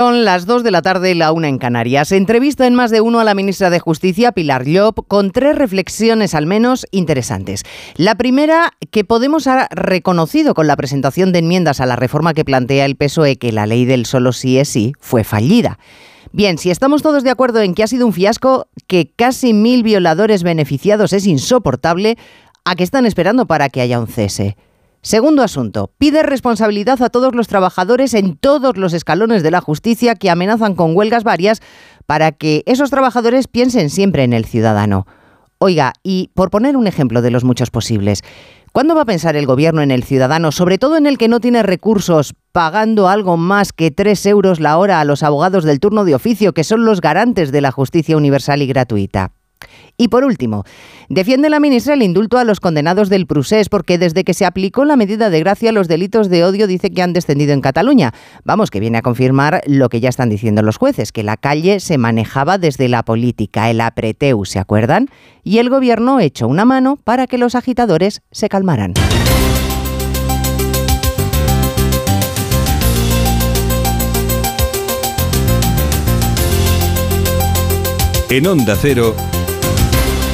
Son las 2 de la tarde, la una en Canarias. Entrevista en más de uno a la ministra de Justicia, Pilar Llop, con tres reflexiones al menos interesantes. La primera, que Podemos ha reconocido con la presentación de enmiendas a la reforma que plantea el PSOE que la ley del solo sí es sí fue fallida. Bien, si estamos todos de acuerdo en que ha sido un fiasco, que casi mil violadores beneficiados es insoportable, ¿a qué están esperando para que haya un cese? Segundo asunto, pide responsabilidad a todos los trabajadores en todos los escalones de la justicia que amenazan con huelgas varias para que esos trabajadores piensen siempre en el ciudadano. Oiga, y por poner un ejemplo de los muchos posibles, ¿cuándo va a pensar el gobierno en el ciudadano, sobre todo en el que no tiene recursos, pagando algo más que 3 euros la hora a los abogados del turno de oficio, que son los garantes de la justicia universal y gratuita? Y por último, defiende la ministra el indulto a los condenados del Prusés porque desde que se aplicó la medida de gracia los delitos de odio dice que han descendido en Cataluña. Vamos, que viene a confirmar lo que ya están diciendo los jueces, que la calle se manejaba desde la política, el apreteu, ¿se acuerdan? Y el gobierno echó una mano para que los agitadores se calmaran. En Onda Cero.